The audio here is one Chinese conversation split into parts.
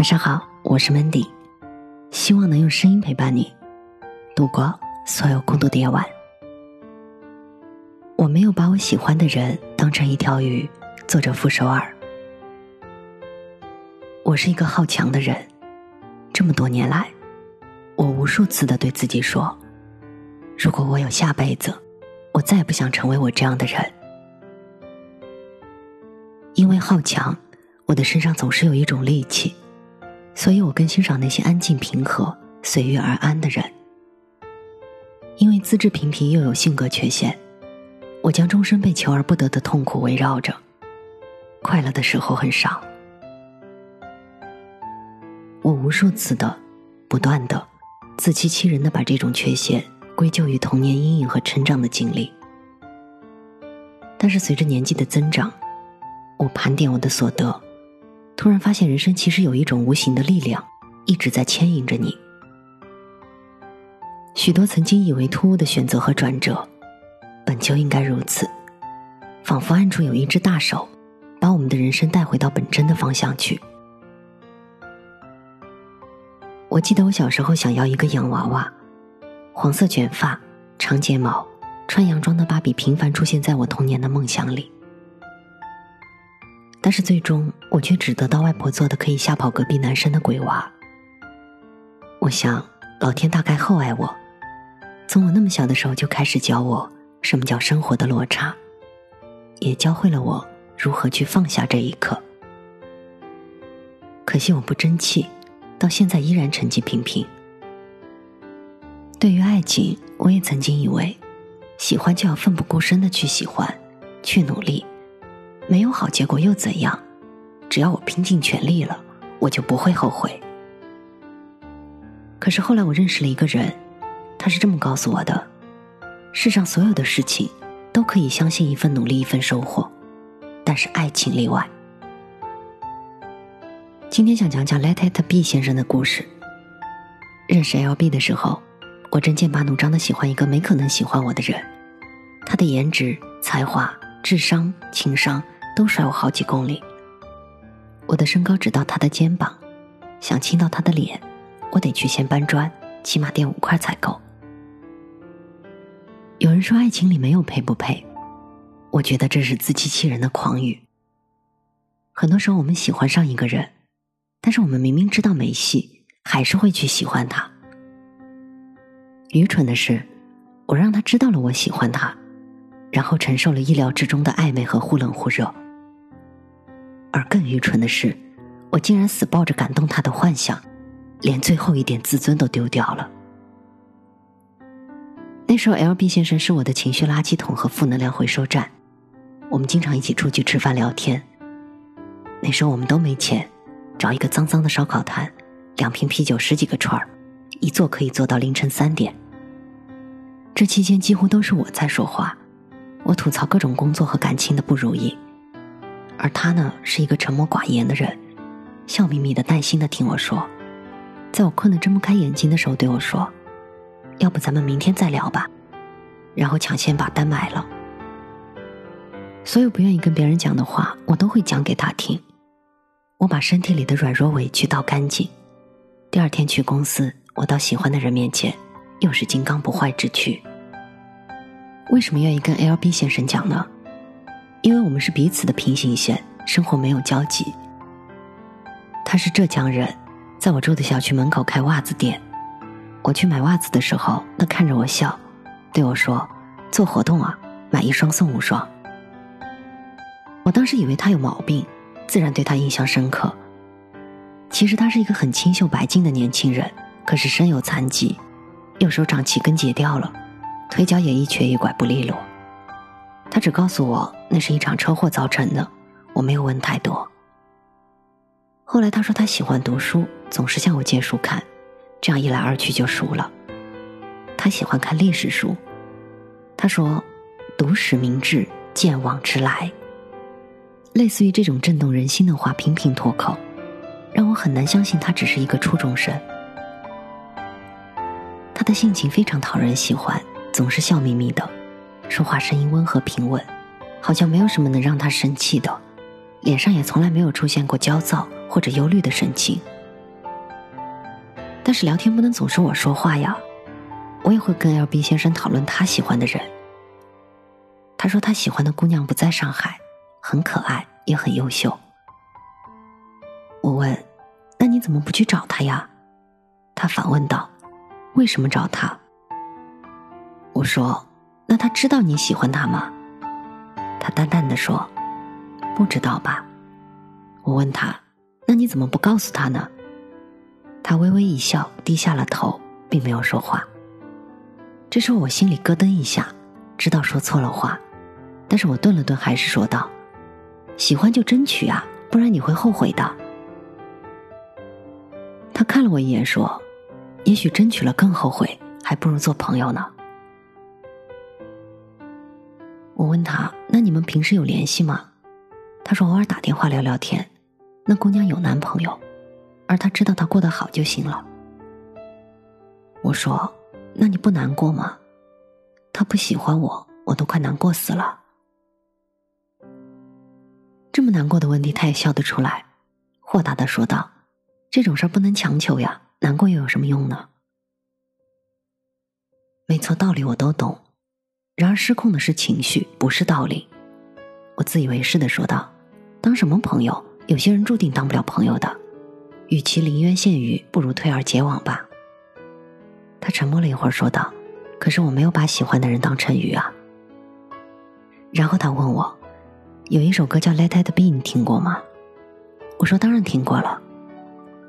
晚上好，我是 Mandy，希望能用声音陪伴你度过所有孤独的夜晚。我没有把我喜欢的人当成一条鱼。作者傅首尔。我是一个好强的人，这么多年来，我无数次的对自己说：如果我有下辈子，我再也不想成为我这样的人。因为好强，我的身上总是有一种戾气，所以我更欣赏那些安静平和、随遇而安的人。因为资质平平又有性格缺陷，我将终身被求而不得的痛苦围绕着，快乐的时候很少。我无数次的、不断的、自欺欺人的把这种缺陷归咎于童年阴影和成长的经历，但是随着年纪的增长。我盘点我的所得，突然发现人生其实有一种无形的力量，一直在牵引着你。许多曾经以为突兀的选择和转折，本就应该如此，仿佛暗处有一只大手，把我们的人生带回到本真的方向去。我记得我小时候想要一个洋娃娃，黄色卷发，长睫毛，穿洋装的芭比频繁出现在我童年的梦想里。但是最终，我却只得到外婆做的可以吓跑隔壁男生的鬼娃。我想，老天大概厚爱我，从我那么小的时候就开始教我什么叫生活的落差，也教会了我如何去放下这一刻。可惜我不争气，到现在依然成绩平平。对于爱情，我也曾经以为，喜欢就要奋不顾身的去喜欢，去努力。没有好结果又怎样？只要我拼尽全力了，我就不会后悔。可是后来我认识了一个人，他是这么告诉我的：世上所有的事情都可以相信一份努力一份收获，但是爱情例外。今天想讲讲 Let It Be 先生的故事。认识 L B 的时候，我正剑拔弩张的喜欢一个没可能喜欢我的人，他的颜值、才华、智商、情商。都甩我好几公里。我的身高只到他的肩膀，想亲到他的脸，我得去先搬砖，起码垫五块才够。有人说爱情里没有配不配，我觉得这是自欺欺人的狂语。很多时候我们喜欢上一个人，但是我们明明知道没戏，还是会去喜欢他。愚蠢的是，我让他知道了我喜欢他。然后承受了意料之中的暧昧和忽冷忽热，而更愚蠢的是，我竟然死抱着感动他的幻想，连最后一点自尊都丢掉了。那时候，L B 先生是我的情绪垃圾桶和负能量回收站，我们经常一起出去吃饭聊天。那时候我们都没钱，找一个脏脏的烧烤摊，两瓶啤酒，十几个串儿，一坐可以坐到凌晨三点。这期间几乎都是我在说话。我吐槽各种工作和感情的不如意，而他呢是一个沉默寡言的人，笑眯眯的、耐心的听我说，在我困得睁不开眼睛的时候对我说：“要不咱们明天再聊吧。”然后抢先把单买了。所有不愿意跟别人讲的话，我都会讲给他听。我把身体里的软弱委屈倒干净。第二天去公司，我到喜欢的人面前，又是金刚不坏之躯。为什么愿意跟 L B 先生讲呢？因为我们是彼此的平行线，生活没有交集。他是浙江人，在我住的小区门口开袜子店。我去买袜子的时候，他看着我笑，对我说：“做活动啊，买一双送五双。”我当时以为他有毛病，自然对他印象深刻。其实他是一个很清秀白净的年轻人，可是身有残疾，右手掌气根截掉了。腿脚也一瘸一拐不利落，他只告诉我那是一场车祸造成的，我没有问太多。后来他说他喜欢读书，总是向我借书看，这样一来二去就熟了。他喜欢看历史书，他说读史明智，见往知来。类似于这种震动人心的话频频脱口，让我很难相信他只是一个初中生。他的性情非常讨人喜欢。总是笑眯眯的，说话声音温和平稳，好像没有什么能让他生气的，脸上也从来没有出现过焦躁或者忧虑的神情，但是聊天不能总是我说话呀，我也会跟 L B 先生讨论他喜欢的人。他说他喜欢的姑娘不在上海，很可爱，也很优秀。我问：“那你怎么不去找她呀？”他反问道：“为什么找她？”我说：“他知道你喜欢他吗？”他淡淡的说：“不知道吧。”我问他：“那你怎么不告诉他呢？”他微微一笑，低下了头，并没有说话。这时候我心里咯噔一下，知道说错了话，但是我顿了顿，还是说道：“喜欢就争取啊，不然你会后悔的。”他看了我一眼，说：“也许争取了更后悔，还不如做朋友呢。”我问他：“那你们平时有联系吗？”他说：“偶尔打电话聊聊天。”那姑娘有男朋友，而他知道她过得好就行了。我说：“那你不难过吗？”他不喜欢我，我都快难过死了。这么难过的问题，他也笑得出来，豁达的说道。这种事儿不能强求呀，难过又有什么用呢？没错，道理我都懂，然而失控的是情绪，不是道理。我自以为是的说道：“当什么朋友？有些人注定当不了朋友的，与其临渊羡鱼，不如退而结网吧。”他沉默了一会儿，说道：“可是我没有把喜欢的人当成鱼啊。”然后他问我：“有一首歌叫《Let It Be》，你听过吗？”我说：“当然听过了。”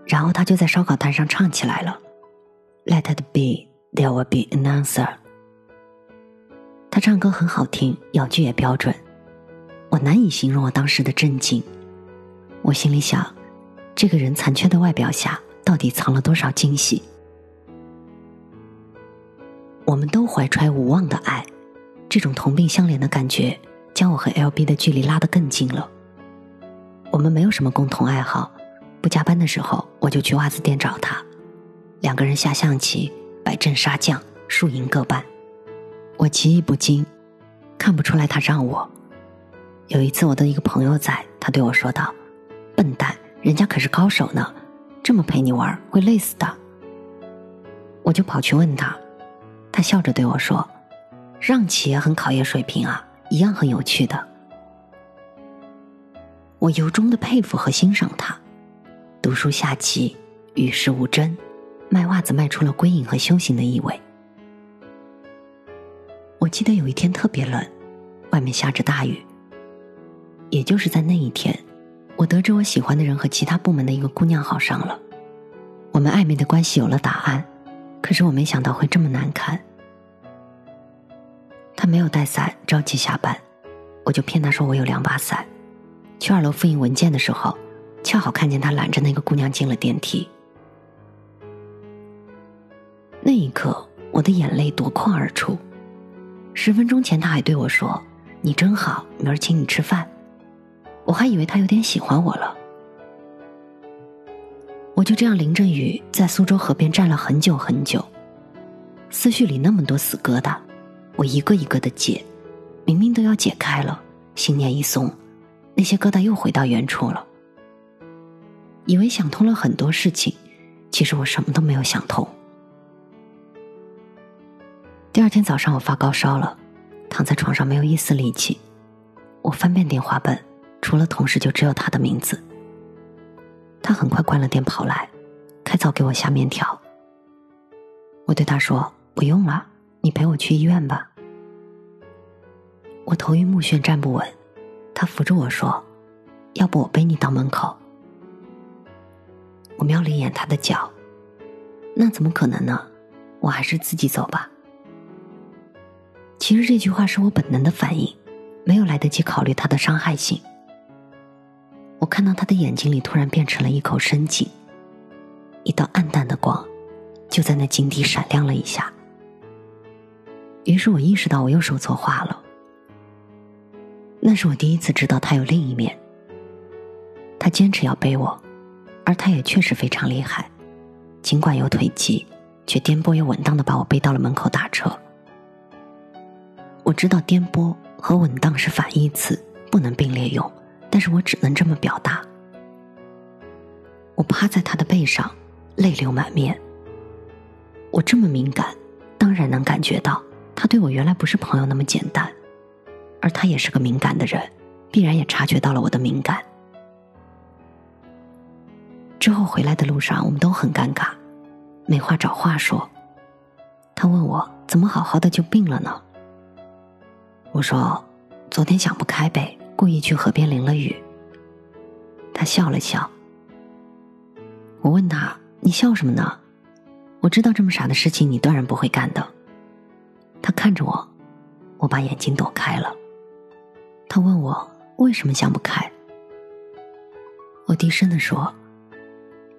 然后他就在烧烤摊上唱起来了，Let it be, there will be an answer。他唱歌很好听，咬句也标准，我难以形容我当时的震惊。我心里想，这个人残缺的外表下到底藏了多少惊喜？我们都怀揣无望的爱，这种同病相怜的感觉，将我和 L B 的距离拉得更近了。我们没有什么共同爱好。不加班的时候，我就去袜子店找他，两个人下象棋、摆阵杀将，输赢各半。我棋艺不精，看不出来他让我。有一次，我的一个朋友在，他对我说道：“笨蛋，人家可是高手呢，这么陪你玩会累死的。”我就跑去问他，他笑着对我说：“让棋也很考验水平啊，一样很有趣的。”我由衷的佩服和欣赏他。读书下棋，与世无争，卖袜子卖出了归隐和修行的意味。我记得有一天特别冷，外面下着大雨。也就是在那一天，我得知我喜欢的人和其他部门的一个姑娘好上了，我们暧昧的关系有了答案。可是我没想到会这么难堪。他没有带伞，着急下班，我就骗他说我有两把伞。去二楼复印文件的时候。恰好看见他揽着那个姑娘进了电梯，那一刻我的眼泪夺眶而出。十分钟前他还对我说：“你真好，明儿请你吃饭。”我还以为他有点喜欢我了。我就这样淋着雨在苏州河边站了很久很久，思绪里那么多死疙瘩，我一个一个的解，明明都要解开了，心念一松，那些疙瘩又回到原处了。以为想通了很多事情，其实我什么都没有想通。第二天早上我发高烧了，躺在床上没有一丝力气。我翻遍电话本，除了同事就只有他的名字。他很快关了电跑来，开灶给我下面条。我对他说：“不用了，你陪我去医院吧。”我头晕目眩站不稳，他扶着我说：“要不我背你到门口。”我瞄了一眼他的脚，那怎么可能呢？我还是自己走吧。其实这句话是我本能的反应，没有来得及考虑它的伤害性。我看到他的眼睛里突然变成了一口深井，一道暗淡的光就在那井底闪亮了一下。于是我意识到我又说错话了。那是我第一次知道他有另一面。他坚持要背我。而他也确实非常厉害，尽管有腿疾，却颠簸又稳当的把我背到了门口打车。我知道颠簸和稳当是反义词，不能并列用，但是我只能这么表达。我趴在他的背上，泪流满面，我这么敏感，当然能感觉到他对我原来不是朋友那么简单，而他也是个敏感的人，必然也察觉到了我的敏感。之后回来的路上，我们都很尴尬，没话找话说。他问我怎么好好的就病了呢？我说昨天想不开呗，故意去河边淋了雨。他笑了笑。我问他你笑什么呢？我知道这么傻的事情你断然不会干的。他看着我，我把眼睛躲开了。他问我为什么想不开？我低声的说。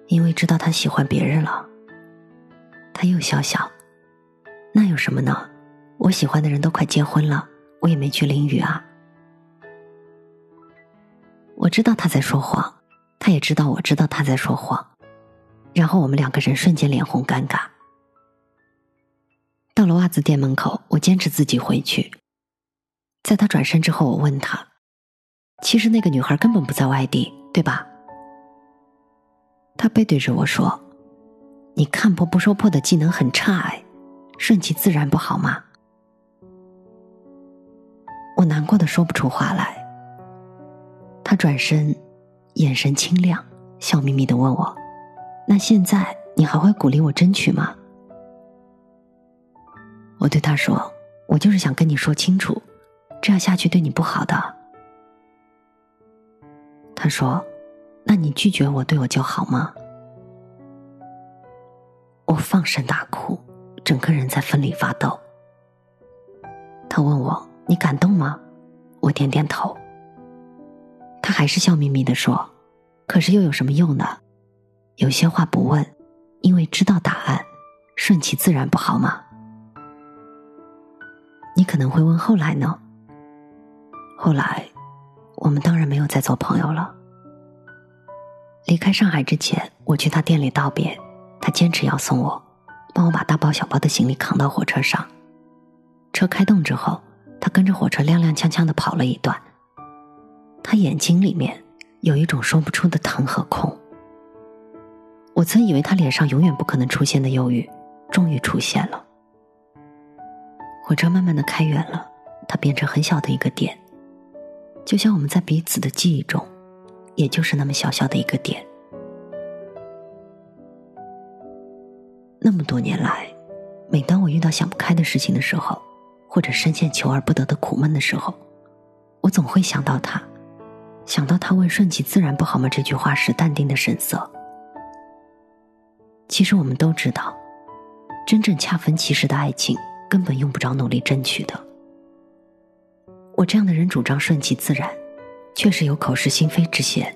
因为知道他喜欢别人了，他又笑笑，那有什么呢？我喜欢的人都快结婚了，我也没去淋雨啊。我知道他在说谎，他也知道我知道他在说谎，然后我们两个人瞬间脸红尴尬。到了袜子店门口，我坚持自己回去。在他转身之后，我问他：“其实那个女孩根本不在外地，对吧？”他背对着我说：“你看破不说破的技能很差哎，顺其自然不好吗？”我难过的说不出话来。他转身，眼神清亮，笑眯眯的问我：“那现在你还会鼓励我争取吗？”我对他说：“我就是想跟你说清楚，这样下去对你不好的。”他说。那你拒绝我，对我就好吗？我放声大哭，整个人在风里发抖。他问我：“你感动吗？”我点点头。他还是笑眯眯的说：“可是又有什么用呢？有些话不问，因为知道答案，顺其自然不好吗？”你可能会问：“后来呢？”后来，我们当然没有再做朋友了。离开上海之前，我去他店里道别，他坚持要送我，帮我把大包小包的行李扛到火车上。车开动之后，他跟着火车踉踉跄跄的跑了一段。他眼睛里面有一种说不出的疼和空。我曾以为他脸上永远不可能出现的忧郁，终于出现了。火车慢慢的开远了，它变成很小的一个点，就像我们在彼此的记忆中。也就是那么小小的一个点。那么多年来，每当我遇到想不开的事情的时候，或者深陷求而不得的苦闷的时候，我总会想到他，想到他问“顺其自然不好吗”这句话时淡定的神色。其实我们都知道，真正恰逢其时的爱情根本用不着努力争取的。我这样的人主张顺其自然。确实有口是心非之嫌，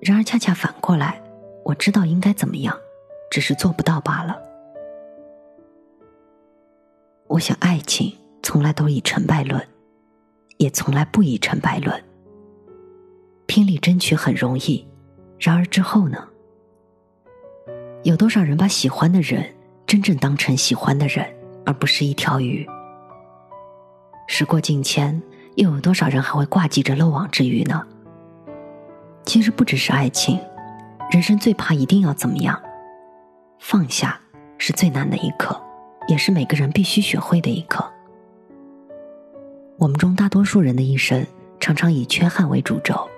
然而恰恰反过来，我知道应该怎么样，只是做不到罢了。我想，爱情从来都以成败论，也从来不以成败论。拼力争取很容易，然而之后呢？有多少人把喜欢的人真正当成喜欢的人，而不是一条鱼？时过境迁。又有多少人还会挂记着漏网之鱼呢？其实不只是爱情，人生最怕一定要怎么样？放下是最难的一课，也是每个人必须学会的一课。我们中大多数人的一生，常常以缺憾为主轴。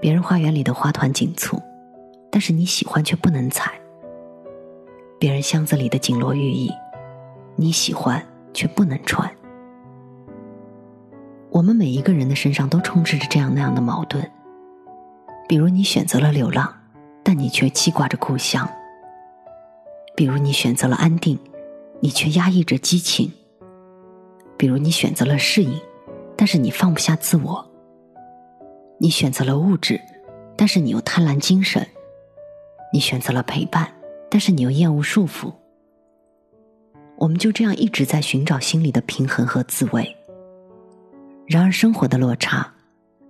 别人花园里的花团锦簇，但是你喜欢却不能采；别人箱子里的锦罗玉衣，你喜欢却不能穿。我们每一个人的身上都充斥着这样那样的矛盾，比如你选择了流浪，但你却记挂着故乡；比如你选择了安定，你却压抑着激情；比如你选择了适应，但是你放不下自我；你选择了物质，但是你又贪婪精神；你选择了陪伴，但是你又厌恶束缚。我们就这样一直在寻找心里的平衡和滋味。然而，生活的落差，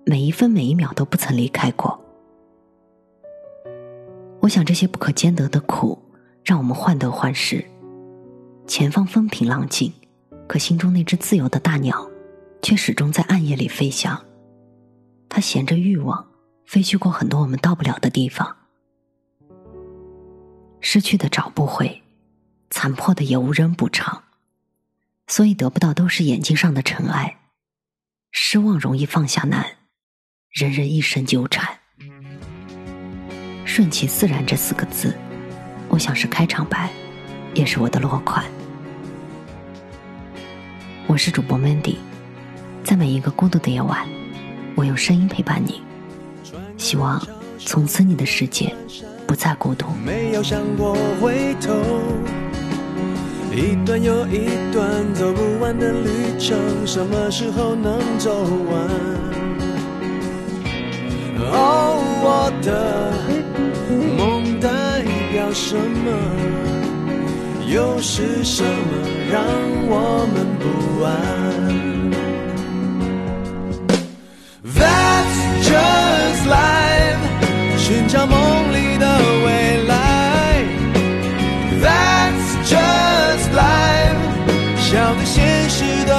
每一分每一秒都不曾离开过。我想，这些不可兼得的苦，让我们患得患失。前方风平浪静，可心中那只自由的大鸟，却始终在暗夜里飞翔。它衔着欲望，飞去过很多我们到不了的地方。失去的找不回，残破的也无人补偿，所以得不到都是眼睛上的尘埃。失望容易放下难，人人一生纠缠。顺其自然这四个字，我想是开场白，也是我的落款。我是主播 Mandy，在每一个孤独的夜晚，我用声音陪伴你。希望从此你的世界不再孤独。没有想过回头，一段又一段走不完的旅程，什么时候能走完？哦，我的梦代表什么？又是什么让我们不安？That's just life，寻找梦里的未来。That's just life，笑对现实的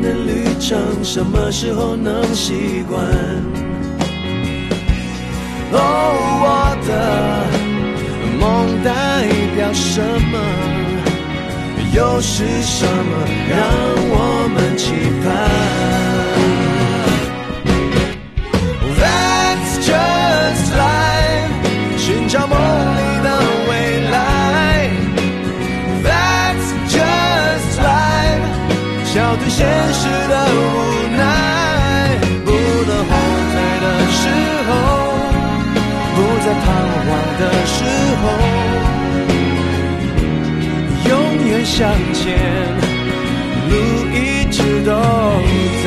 的旅程，什么时候能习惯？哦，我的梦代表什么？又是什么让我们期现实的无奈。不能后退的时候，不再彷徨的时候。永远向前，路一直都在。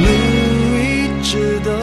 路一直都